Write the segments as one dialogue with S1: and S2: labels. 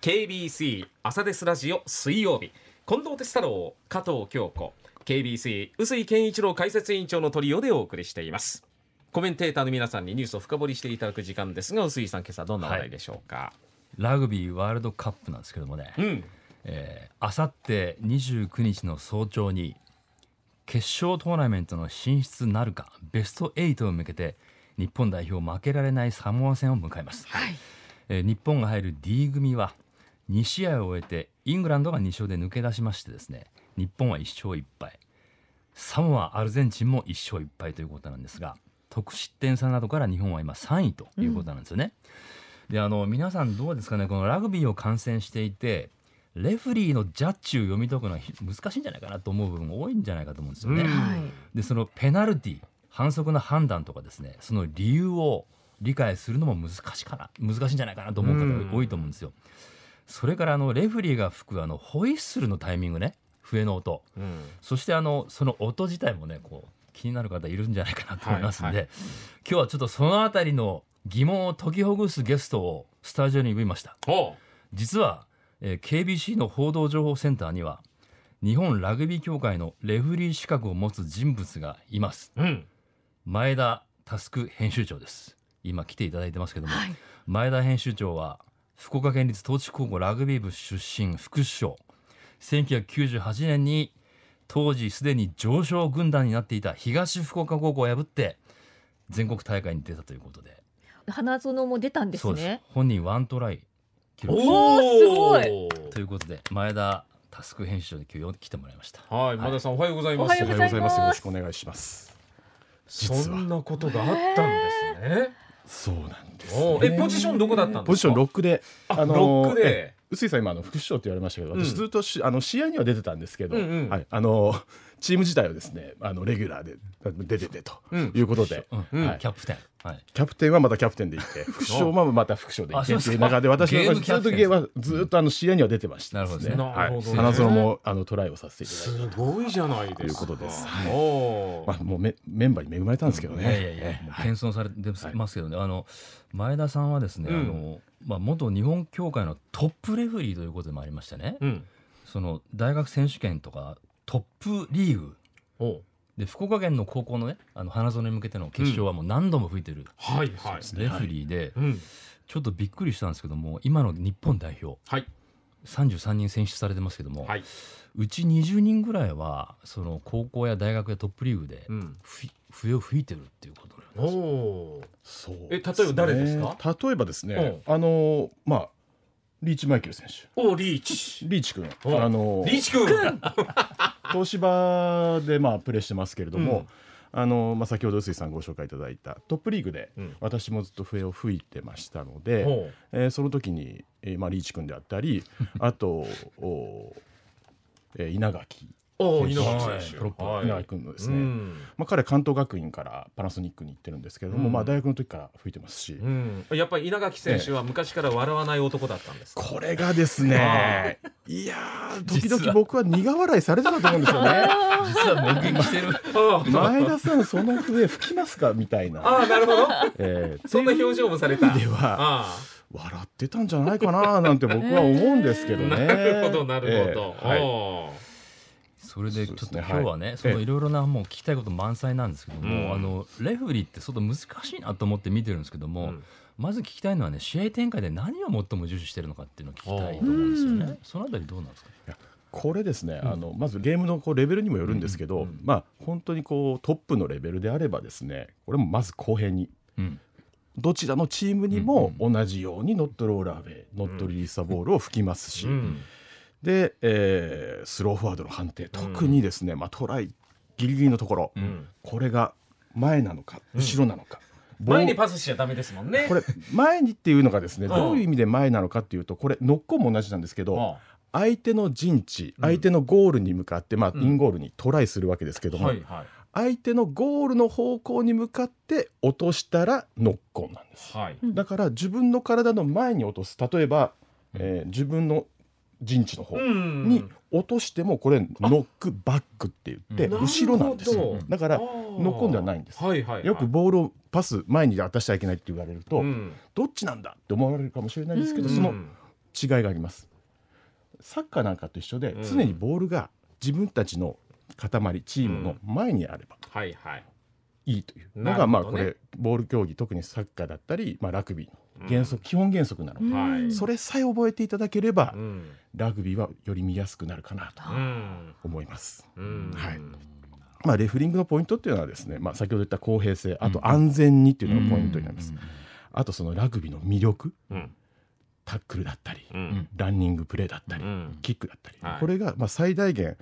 S1: KBC 朝ですラジオ水曜日。近藤哲太郎加藤京子。KBC 臼井健一郎解説委員長のトリオでお送りしています。コメンテーターの皆さんにニュースを深掘りしていただく時間ですが臼井さん今朝どんな話題でしょうか、
S2: ラグビーワールドカップなんですけどもね、
S1: うん。
S2: えーあさって29日の早朝に決勝トーナメントの進出なるかベスト8を向けて日本代表負けられないサモア戦を迎えます、えー日本が入る D 組は2試合を終えてイングランドが2勝で抜け出しましてですね日本は1勝1敗。サモアアルゼンチンも1勝1敗ということなんですが得失点差などから日本は今3位ということなんですよね、であの皆さんどうですかねこのラグビーを観戦していてレフェリーのジャッジを読み解くのはひ難しいんじゃないかなと思う部分が多いんじゃないかと思うんですよね。
S1: うん。
S3: はい。
S2: でそのペナルティ反則の判断とかですねその理由を理解するのも難しかな難しいんじゃないかなと思う
S1: うん
S2: 方が多いと思うんですよ。それからあのレフェリーが吹くあのホイッスルのタイミングね。笛の音。
S1: うん。
S2: そしてあのその音自体もねこう気になる方いるんじゃないかなと思いますんで、
S1: はい
S2: 今日はちょっとそのあたりの疑問を解きほぐすゲストをスタジオに呼びました。実は、えー KBC の報道情報センターには日本ラグビー協会のレフェリー資格を持つ人物がいます。
S1: うん。
S2: 前田佑編集長です。今来ていただいてますけども、
S3: はい。
S2: 前田編集長は福岡県立東智高校ラグビー部出身副主将1998年に当時すでに上昇軍団になっていた東福岡高校を破って全国大会に出たということで。
S3: 花園も出たんですね。
S2: 本人ワントライ記録。
S3: おーすごい。
S2: ということで前田佑編集長に今日来てもらいました。
S1: はい前田さんおはようございます。
S3: おはようございます。
S4: よろしくお願いします。
S1: そんなことがあったんですね
S4: そうなんです、
S1: おうえポジションどこだったんですか？
S4: ポジションロックで、
S1: あロックで。
S4: え臼井さん今あの副首相って言われましたけど、
S1: うん。
S4: 私ずっとしあの試合には出てたんですけど、
S1: うんうん。
S4: はい。あのチーム自体はですねあのレギュラーで出ててと
S1: うん。
S4: いうことで、
S2: うん。
S1: うん
S4: はい。
S2: キャプテン、はい、
S4: キャプテンはまたキャプテンでいて、副首相はまた副首相でいてっていう中で、私
S2: ゲー
S4: は
S2: ムキャプテン。
S4: ずっとゲーはずっとあの試合には出てましたですね。
S2: なるほどね。
S4: 花園もあのトライをさせていただい
S1: す。ごいじゃないですか。
S4: とい。うことですは。まあもうメメンバーに恵まれたんですけどね。
S2: いやいやいや、もう謙遜されてますけどね、あの前田さんはですね、
S1: うん。
S2: あのまあ元日本協会のトップレフェリーということでもありましてね、
S1: うん。
S2: その大学選手権とかトップリーグ。で福岡県の高校のねあの花園に向けての決勝はもう何度も吹いてる
S1: はいはい。
S2: レフェリーで、
S1: うん。
S2: ちょっとびっくりしたんですけども今の日本代表。
S1: はい。
S2: 33人選出されてますけども、
S1: はい。う
S2: ち20人ぐらいはその高校や大学やトップリーグで
S1: うん。
S2: ふ笛を吹いてるっていうことのよう
S1: おう
S4: そう。
S1: え例えば誰ですか？
S4: 例えばですね、あのまあリーチマイケル選手、
S1: おリーチ。
S4: リーチ君、
S1: お
S4: あの
S1: リーチ君
S4: 東芝でまあプレーしてますけれども、
S1: うん。
S4: あのまあ先ほど臼井さんご紹介いただいたトップリーグで
S1: うん。
S4: 私もずっと笛を吹いてましたので、
S1: おう。
S4: えーその時に、えーまあリーチ君であったり、あとお、えー稲垣
S1: お稲垣選手。
S2: プロップ
S1: はい。
S4: 稲垣君のですね。
S1: うん。
S4: まあ、彼関東学院からパナソニックに行ってるんですけれども、
S1: うん。
S4: まあ、大学の時から吹いてますし、
S1: うん。やっぱり稲垣選手は昔から笑わない男だったんですか？
S4: これがですねい。やー時々僕は苦笑いされてたと思うんですよね。
S2: 実は目撃してる。
S1: あ
S4: 前田さんその笛吹きますかみたいな、
S1: あなるほど。
S4: えー
S1: そんな表情もされた。
S4: では
S1: あ
S4: 笑ってたんじゃないかななんて僕は思うんですけどね。
S1: なるほどなるほど、
S4: えーはい
S2: それでちょっと今日はね
S4: はい
S2: そのいろいろなもう聞きたいこと満載なんですけども、
S1: うん。
S2: あのレフェリーって相当難しいなと思って見てるんですけども、
S1: うん。
S2: まず聞きたいのはね試合展開で何を最も重視してるのかっていうのを聞きたいと思うんですよね。
S3: うん。
S2: そのあたりどうなんですか？
S4: これですね、
S2: うん。
S4: あのまずゲームのこうレベルにもよるんですけど、
S2: うん
S4: まあ本当にこうトップのレベルであればですねこれもまず公平に
S2: うん。
S4: どちらのチームにも同じようにノットローラーウェイ、ノットリリースザボールを吹きますし、
S1: うん
S4: で、えースローフォワードの判定。特にですね、まあ、トライギリギリのところ、
S2: うん。
S4: これが前なのか後ろなのか、
S1: 前にパスしちゃダメですもんね。
S4: これ前にっていうのがですね
S1: うん。
S4: どういう意味で前なのかっていうとこれノックオンも同じなんですけど
S1: あ
S4: 相手の陣地
S1: うん。
S4: 相手のゴールに向かって、まあ、
S1: うん。
S4: インゴールにトライするわけですけども、相手のゴールの方向に向かって落としたらノックオンなんです。
S1: はい。
S4: だから自分の体の前に落とす。例えば、えー自分の陣地の方
S1: うん。
S4: に落としてもこれノックバックって言って
S2: うん
S4: 後ろなんですよ。だから
S1: あー。
S4: ノックオンではないんです。
S1: はいはいはい。
S4: よくボールをパス前に渡しちゃいけないって言われると、
S1: うん。
S4: どっちなんだって思われるかもしれないですけど、
S3: うん。
S4: その
S1: うん
S4: 違いがあります。サッカーなんかと一緒で
S1: うん。
S4: 常にボールが自分たちの塊チームの前にあれば
S1: はいはい。
S4: いいというのが、まあこれボール競技特にサッカーだったり、まあ、ラグビーの原則、基本原則なの。で、
S1: はい。
S4: それさえ覚えていただければ、
S1: うん。
S4: ラグビーはより見やすくなるかなと
S1: うん。
S4: 思います。
S1: うん。
S4: はい。まあ、レフリングのポイントっていうのはですね、まあ、先ほど言った公平性あと安全にっていうのがポイントになります。あとそのラグビーの魅力。
S1: うん
S4: タックルだったり、
S1: うん。
S4: ランニングプレーだったり、
S1: うん。
S4: キックだったり、
S1: はい。
S4: これがまあ最大限、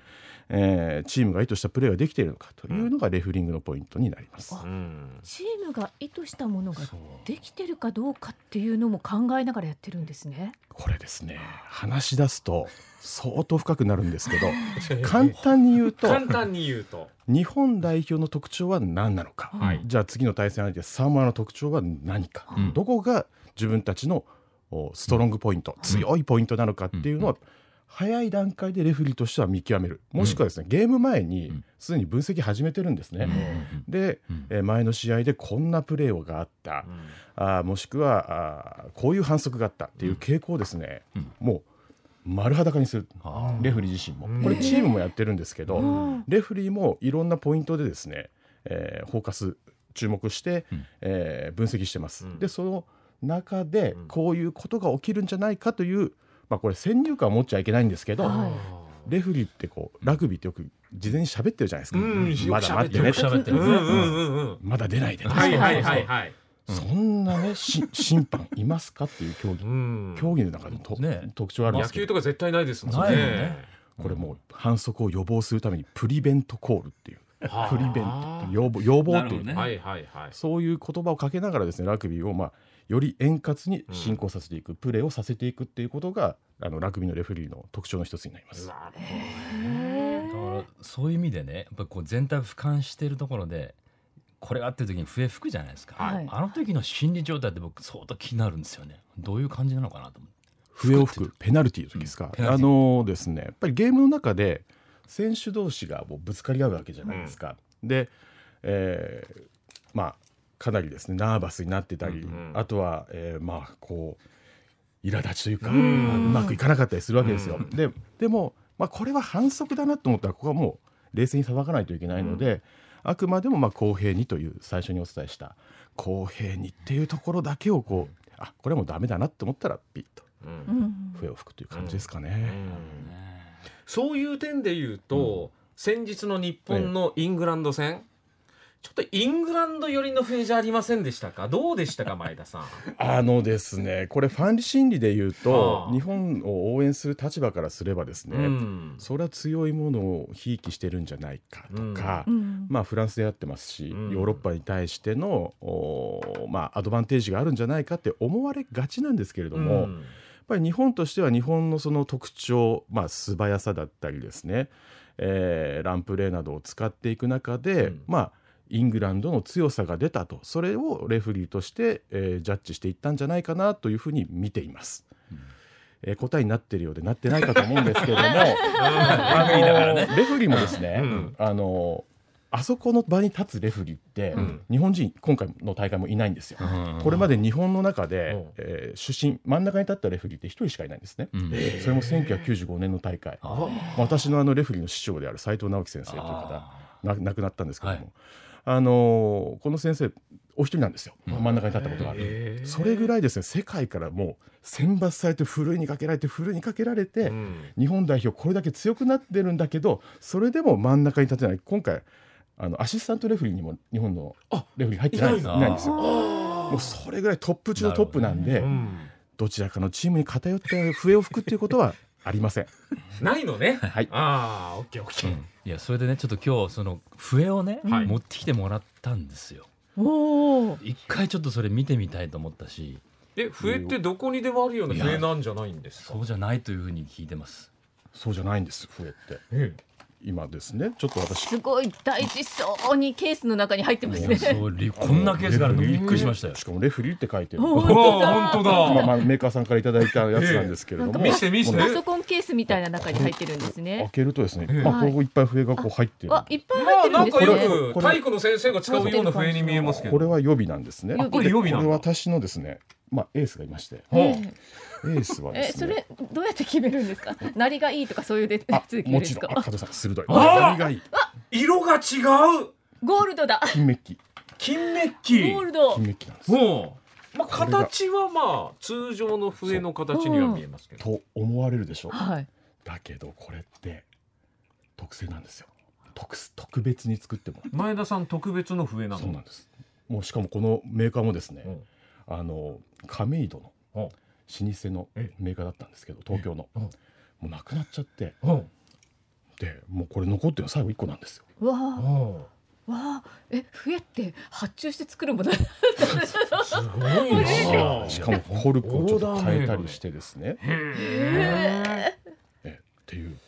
S4: えーチームが意図したプレーができているのかというのがレフリングのポイントになります。
S1: うん。
S3: チームが意図したものができてるかどうかっていうのも考えながらやってるんですね。
S4: これですね。話し出すと相当深くなるんですけど 簡単に言うと
S1: 簡単に言うと。
S4: 日本代表の特徴は何なのか、
S1: はい。
S4: じゃあ次の対戦相手サモアの特徴は何か、
S2: うん。
S4: どこが自分たちのおストロングポイント、強いポイントなのかっていうのは、早い段階でレフェリーとしては見極める。もしくはですね、ゲーム前に
S2: ん。
S4: すでに分析始めてるんですね。で、
S2: うん。
S4: えー前の試合でこんなプレーがあった、あーもしくはあーこういう反則があったっていう傾向をですね、
S2: うん。
S4: もう丸裸にする。
S2: あ
S4: レフェリー自身も。
S1: うん。
S4: これチームもやってるんですけど、
S3: うん。
S4: レフェリーもいろんなポイントでですね、えーフォーカス注目して、
S2: うん。
S4: えー分析してます。
S1: うん。
S4: でその中で
S1: うん。
S4: こういうことが起きるんじゃないかという、まあ、これ先入観を持っちゃいけないんですけど、
S3: はい。
S4: レフェリーってこうラグビーってよく事前に喋ってるじゃないですか、
S1: うん
S4: まだ待ってね
S2: ってる
S1: うんうんうんうん。
S4: まだ出ないでね、
S1: はいはいはいはい。
S4: そんなねし 審判いますかっていう競技。
S1: うん。
S4: 競技の中でと、
S2: ね。
S4: 特徴あるんで
S1: 野
S4: すけど。
S1: 球とか絶対ないですもん
S2: ね。
S4: これもう反則を予防するためにプリベントコールっていう
S1: はあ
S4: プリベント要望要望っていう、
S2: ね
S1: はいはいはい。
S4: そういう言葉をかけながらですねラグビーをまあより円滑に進行させていく、プレーをさせていくっていうことがあのラグビーのレフェリーの特徴の一つになります。
S1: なるほど
S3: へ
S2: だ
S3: ー
S2: からそういう意味でね。やっぱりこう全体を俯瞰しているところでこれがあってる時に笛吹くじゃないですか、
S3: はい
S2: あの時の心理状態って僕相当気になるんですよね。どういう感じなのかなと思って
S4: 笛を吹くペナルティーの時ですか、あ
S2: うんペナルティ
S4: のですね。やっぱりゲームの中で選手同士がもうぶつかり合うわけじゃないですか。で、えーまあかなりですねナーバスになってたり、
S1: うん。
S4: あとは、えーまあこう苛立ちというか、
S1: う
S4: うんまくいかなかったりするわけですよ。
S1: うん。
S4: ででも、まあ、これは反則だなと思ったらここはもう冷静に裁かないといけないので、あくまでもまあ公平にという最初にお伝えした公平にっていうところだけをこうあこれはもうダメだなと思ったらピッと
S1: うん。
S3: うん。
S4: 笛を吹くという感じですかね。
S1: うんそういう点で言うと、先日の日本のイングランド戦、ちょっとイングランド寄りの笛じゃありませんでしたか？どうでしたか前田さん？
S4: あのですねこれファン心理で言う
S1: あ
S4: と
S1: あ
S4: 日本を応援する立場からすればですね、
S1: うん。
S4: それは強いものをひいきしてるんじゃないかとか、
S3: うん。
S4: まあ、フランスでやってますし、
S1: うん。
S4: ヨーロッパに対しての、おまあ、アドバンテージがあるんじゃないかって思われがちなんですけれども、ぱり日本としては日本のその特徴、まあ、素早さだったりですね、えーランプレーなどを使っていく中で、
S1: うん。
S4: まあ、イングランドの強さが出たとそれをレフェリーとして、えージャッジしていったんじゃないかなというふうに見ています。えー答えになってるようでなってないかと思うんですけれども あのレフェリーもですね、
S1: うん。
S4: あのあそこの場に立つレフェリーって、
S1: うん。
S4: 日本人今回の大会もいないんですよ。これまで日本の中で、
S1: うん。
S4: えー出身真ん中に立ったレフェリーって一人しかいないんですね。
S2: うん。
S4: それも1995年の大会。
S2: あ
S4: 私のあのレフェリーの師匠である斉藤直樹先生という方亡くなったんですけども、
S2: はい。
S4: あのーこの先生お一人なんですよ。真ん中に立ったことがある。それぐらいですね世界からもう選抜されてふるいにかけられてふるいにかけられて、
S1: うん。
S4: 日本代表これだけ強くなってるんだけどそれでも真ん中に立てない。今回あのアシスタントレフェリーにも日本のレフェリー入ってないんです
S2: いない
S4: いないんですよ。
S3: あ
S4: もうそれぐらいトップ中のトップなんで、
S1: うん。
S4: どちらかのチームに偏って笛を吹くっていうことはありません。
S1: ないのね。
S4: はい。
S1: ああオッケーオッケー、
S2: いやそれでねちょっと今日その笛をね、
S1: はい。
S2: 持ってきてもらったんですよ。
S3: ーおお。
S2: 一回ちょっとそれ見てみたいと思ったし。
S1: え笛ってどこにでもあるような笛なんじゃないんですか？
S2: そうじゃないというふうに聞いてます。
S4: そうじゃないんです笛って。
S1: え
S4: 今ですね。ちょっと私。
S3: すごい大事そうにケースの中に入ってますね。
S2: そうりこんなケースがあるの。びっくりしましたよ。
S4: しかもレフェリーって書いてる。
S3: 本
S1: 当だ。
S4: まあまあメーカーさんからいただいたやつなんですけれども、
S3: ええ。
S1: 見せて見せて。
S3: パソコンケースみたいな中に入ってるんです
S4: 開
S3: ね。
S4: けるとですね、
S1: ええ
S4: まあこういっぱい笛がこう入ってる。
S3: あ、いっぱい
S1: まあ
S3: 入ってる
S1: なんんか
S3: ですね。
S1: よく体育の先生が使うような笛に見えますけど。
S4: これは予備なんですね。
S3: 予備
S1: これ予備なんだ。
S4: これ私のですね、まあエースがいまして。エースは
S3: ええ
S4: ですね。
S3: それどうやって決めるんですか？なりがいいとかそういうで
S4: あ
S3: つ
S4: もちろん。あ加藤さん鋭い。
S1: あ
S4: 何がいい。
S1: 色が違う。
S3: ゴールドだ。
S4: 金メッキ。
S1: 金メッキ。
S3: ゴールド。
S4: 金メッキなんです。
S1: まあ形はまあ通常の笛の形には見えますけど。
S4: と思われるでしょ？う
S3: はい。
S4: だけどこれって特製なんですよ。特特別に作っても。ら
S1: 前田さん特別の笛なの？
S4: うそうなんです。もうしかもこのメーカーもですね、
S1: うん
S4: あの亀戸の
S1: うん
S4: 老舗の
S1: え
S4: メーカーだったんですけど東京の。
S1: うん
S4: もうなくなっちゃって。
S1: うん
S4: でもうこれ残ってるの最後1個なんですよ。
S3: わわあ。え笛って発注して作るもの？
S1: すごいな。
S4: しかもコルクをちょっと変えたりしてですね。
S1: へ
S4: え。っていう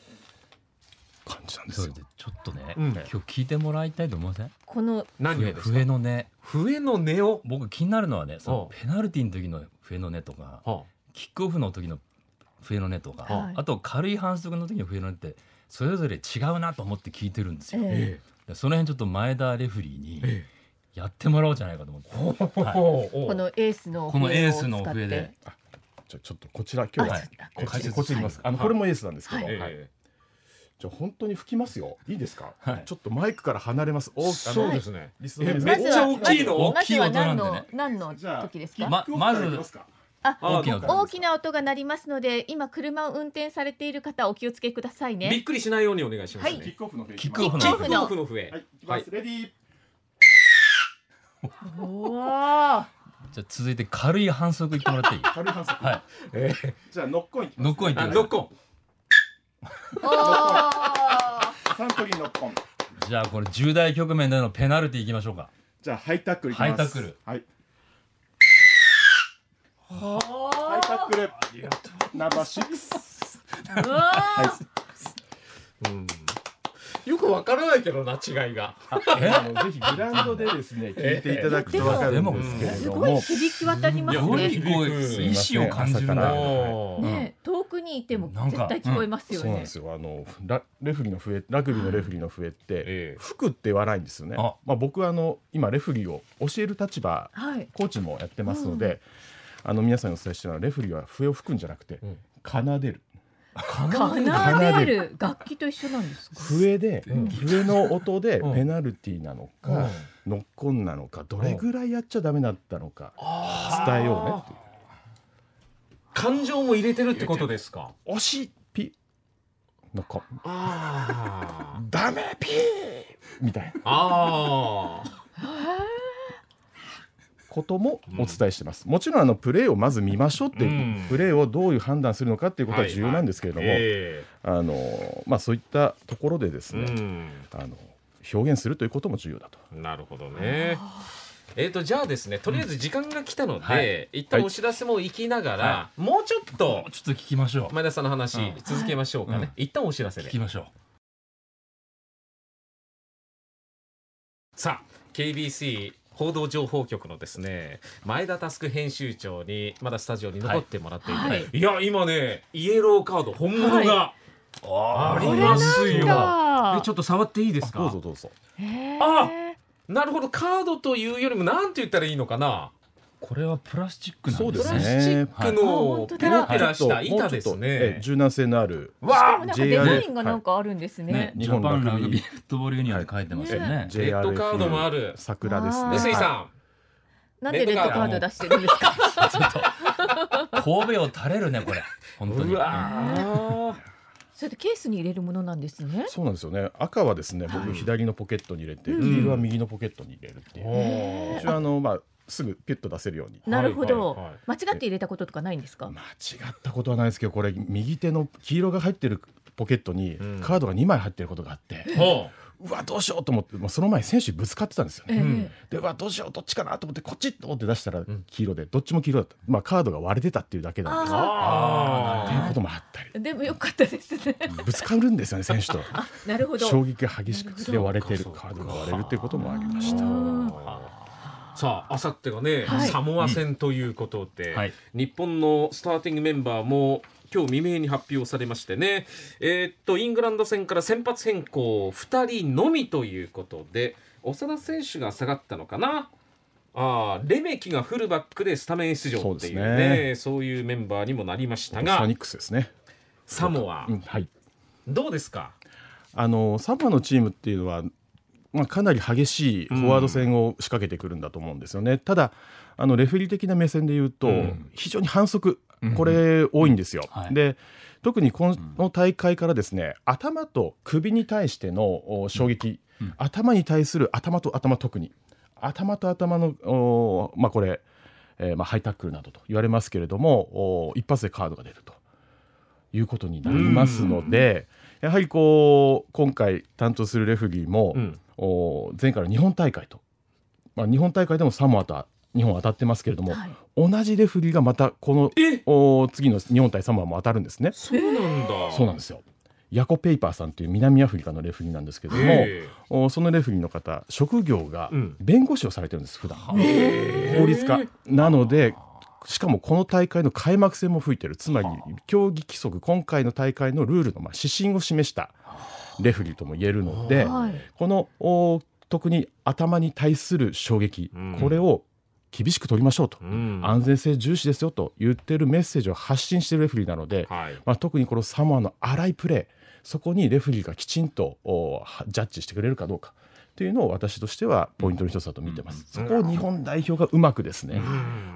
S4: 感じなんですよ
S2: ょっとね、
S1: うん。
S2: 今日聞いてもらいたいと思いません？
S3: この
S2: 笛
S1: 何をですか？
S2: 笛の音。
S1: 笛の音を？
S2: 僕気になるのはねその
S1: う
S2: ペナルティの時の笛の音とか
S1: は
S2: キックオフの時の笛の音とか、
S3: はい。
S2: あと軽い反則の時の笛の音ってそれぞれ違うなと思って聞いてるんですよ、
S3: え
S1: え。
S2: でその辺ちょっと前田レフリーに
S1: え
S2: やってもらおうじゃないかと思って、はい
S1: こ
S3: このエースの
S2: このエースの
S3: 笛を使って。
S2: 笛で。
S4: じゃあちょっとこちら今日は
S3: あ
S4: こっち
S2: 解説
S4: こっちにいます。あの
S1: はい
S4: これもエースなんですけど。
S3: はい。
S4: はいじゃあ本当に吹きますよ。いいですか？
S2: はい。
S4: ちょっとマイクから離れます。おあの
S1: そうですね。めっちゃ大きいの？
S3: まずは何の
S2: 大きい音なんでね
S3: 何の？
S4: じゃあ
S3: 時ですか？
S2: ままず
S3: あ
S1: あ
S2: 大きな音
S3: 大きな音が鳴りますので今車を運転されている方お気をつけください
S1: びっ
S3: ね
S1: くりしないようにお願いします
S3: は
S1: ね
S4: キックオフの
S2: キックオフの
S1: キック
S3: キックオフの。
S1: 笛
S4: はいいきます。レディー。
S3: おわ
S2: じゃあ続いて軽い反則言ってもらっていい？
S4: 軽い反則。
S2: はい。
S1: え
S4: じゃあノックオンいきます。
S2: ノックオンいってください
S1: あノックオン
S4: サントリーノックオン。
S2: じゃあこれ重大局面でのペナルティいきましょうか。
S4: じゃあハイタックルいきます。
S2: ハイタックル。
S4: はい。
S3: お
S4: ハイタックル。ナンバーシックス。
S3: ーうわー。
S1: うん。よくわからないけどな違いが。
S2: え？
S4: あのぜひグラウンドでですね聞いていただくとわかるんですけれ
S3: すごい
S4: ども
S3: 響き渡ります
S2: すごい
S3: ね。
S2: こう意志を感じるな
S4: 朝から
S1: おー
S3: ね遠くにいても絶対聞こえますよね。
S4: そうなんで。すよ。あのラレフリーの笛ラグビーのレフリーの笛って
S1: ええ。
S4: 吹くって言わないんですよね。
S2: あ。
S4: まあ僕はあの今レフリーを教える立場
S3: はい。
S4: コーチもやってますので、あの皆さんにお伝えしてるのはレフリーは笛を吹くんじゃなくて、
S1: うん。
S4: 奏でる。
S3: 奏でる。楽器と一緒なんですか？
S4: 笛で、
S1: うん。
S4: 笛の音で
S1: うん。
S4: ペナルティーなのか、
S1: うん。
S4: ノックオンなのかどれぐらいやっちゃダメだったのか伝えようねっていう
S1: 感情も入れてるってことですか？
S4: 惜しいピ。ノックオン
S1: あ
S4: ダメピー。みたいな。
S1: ああ
S4: こともお伝えしてます、もちろんあのプレーをまず見ましょうっていう、
S1: うん。
S4: プレーをどういう判断するのかっていうことは重要なんですけれども、
S1: え
S4: あのまあ、そういったところでです
S1: え
S4: ね、あの表現するということも重要だと。
S1: うんなるほどねえー、とじゃあですねとりあえず時間が来たので、
S2: はい。
S1: 一旦お知らせも行きながら、
S2: は
S1: もうちょっと
S2: ちょっと聞きましょう。
S1: 前田さんの話、
S2: うん。
S1: 続けましょうかね、
S2: はい。
S1: 一旦お知らせで。
S2: 聞きましょう
S1: さあ KBC 報道情報局のですね前田タスク編集長にまだスタジオに残ってもらっていて、
S3: はい。
S1: い、や今ねイエローカード本物があり
S3: これ
S1: ますよ、ちょっと触っていいですか？
S4: どうぞどうぞ。
S1: あなるほどカードというよりもなんて言ったらいいのかな？
S2: これはプラスチックなん
S4: です
S1: プラ
S4: ね
S1: スチックのペラペラした板です
S4: ええ
S1: ね。
S4: 柔軟性のある。
S1: わ
S3: もなんかデザインがなんかあるんですね。
S2: ね。
S4: 日本ラグビー
S2: フットボールユニオン書いてますよね。
S1: レッドカードもある
S4: 桜ですね。
S1: 臼井さ
S3: なんでレッドカード出してるんですか？
S2: 神戸を垂れるねこれ。本当
S1: ん、
S2: に。
S1: うわ
S3: それでケースに入れるものなんですね？
S4: そうなんですよね。赤はですね、僕左のポケットに入れて、
S3: うん
S4: 黄色は右のポケットに入れるっていう。
S1: ー
S4: 一応あのまあすぐピュッと出せるように。
S3: なるほど、
S1: はいはいはい
S3: 間違って入れたこととかないんですか？
S4: 間違ったことはないですけど、これ右手の黄色が入ってるポケットに
S1: うん
S4: カードが2枚入ってることがあって、
S1: ほ
S4: うわどうしようと思って、もうその前に選手にぶつかってたんですよ
S3: ええ
S4: ね。
S1: うん
S4: でうわどうしようどっちかなと思ってこっちと思って出したら
S1: ん
S4: 黄色で、どっちも黄色だった。まあカードが割れてたっていうだけなんです
S1: う
S4: けど。
S1: あ
S4: っていうこともあったり。
S3: でもよかったですね。
S4: ぶつかるんですよね選手と。
S3: なるほど。
S4: 衝撃が激しくてで割れてるカードが割れるっていうこともありました。
S3: うん
S1: さあ、あさってがね、
S3: はい
S1: サモア戦ということで、
S2: はい
S1: 日本のスターティングメンバーも今日未明に発表されましてね、えーっとイングランド戦から先発変更2人のみということで長田選手が下がったのかな？あーレメキがフルバックでスタメン出場っていうね
S4: そうです
S1: そういうメンバーにもなりました
S4: サ
S1: が
S4: ニックスですね。
S1: サモア、
S4: うんはい。
S1: どうですか？
S4: あのサモアのチームっていうのは、まあ、かなり激しいフォワード戦を仕掛けてくるんだと思うんですよね。ただあのレフェリー的な目線で言うと、
S1: うん
S4: 非常に反則これ多いんですよ。
S2: はい。
S4: で特にこの大会からですね頭と首に対してのお衝撃、頭に対する頭と頭特に。頭と頭のおまあこれ、えーまあ、ハイタックルなどと言われますけれどもお一発でカードが出ると。いうことになりますので、やはりこう今回担当するレフェリーも、
S1: うん。
S4: お前回の日本大会と、まあ、日本大会でもサモアと日本当たってますけれども、
S3: はい。
S4: 同じレフェリーがまたこの
S1: え？
S4: お次の日本対サモアも当たるんですね。
S1: そうなんだ。
S4: そうなんですよ。ヤコ・ペイパーさんという南アフリカのレフェリーなんですけれども、
S1: へ
S4: おそのレフェリーの方職業が
S1: うん。
S4: 弁護士をされてるんです普段。
S1: え。
S4: 法律家。なのでしかもこの大会の開幕戦も吹いてる。つまり競技規則今回の大会のルールのまあ指針を示したレフェリーとも言えるので
S3: はい。
S4: このお特に頭に対する衝撃、
S1: うん。
S4: これを厳しく取りましょうと、
S1: うん。
S4: 安全性重視ですよと言ってるメッセージを発信しているレフェリーなので、
S1: はい。
S4: まあ、特にこのサモアの荒いプレーそこにレフェリーがきちんとジャッジしてくれるかどうかというのを私としてはポイントの一つだと見てます。そこを日本代表がうまくですね、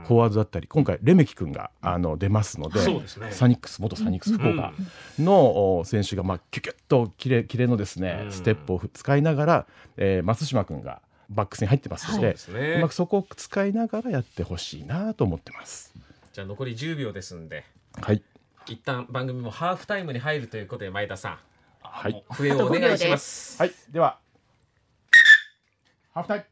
S4: フォワードだったり今回レメキ君があの出ますので
S1: ですね。
S4: サニックス元サニックス福岡のお選手がまあキュキュッとキレキレのですね
S1: うん。
S4: ステップを使いながら、えー松島君がバックスに入ってますので,、
S1: そうですね。
S4: うまくそこを使いながらやってほしいなと思ってます。
S1: じゃあ残り10秒ですんで
S4: はい、
S1: 一旦番組もハーフタイムに入るということで前田さん。
S4: はい、
S1: 笛をお願いします。
S4: はい、では。ハーフタイム